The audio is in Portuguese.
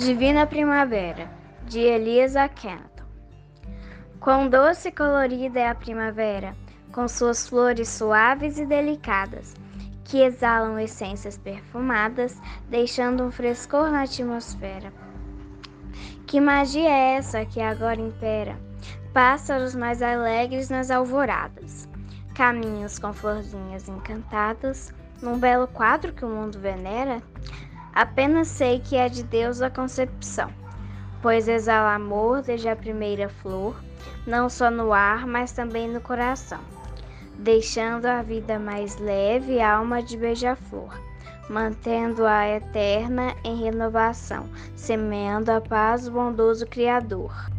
Divina Primavera, de Elisa Kenton. Quão doce e colorida é a primavera, com suas flores suaves e delicadas, que exalam essências perfumadas, deixando um frescor na atmosfera. Que magia é essa que agora impera? Pássaros mais alegres nas alvoradas, caminhos com florzinhas encantadas, num belo quadro que o mundo venera? Apenas sei que é de Deus a concepção, pois exala amor desde a primeira flor, não só no ar, mas também no coração, deixando a vida mais leve, alma de beija-flor, mantendo-a eterna em renovação, semeando a paz bondoso Criador.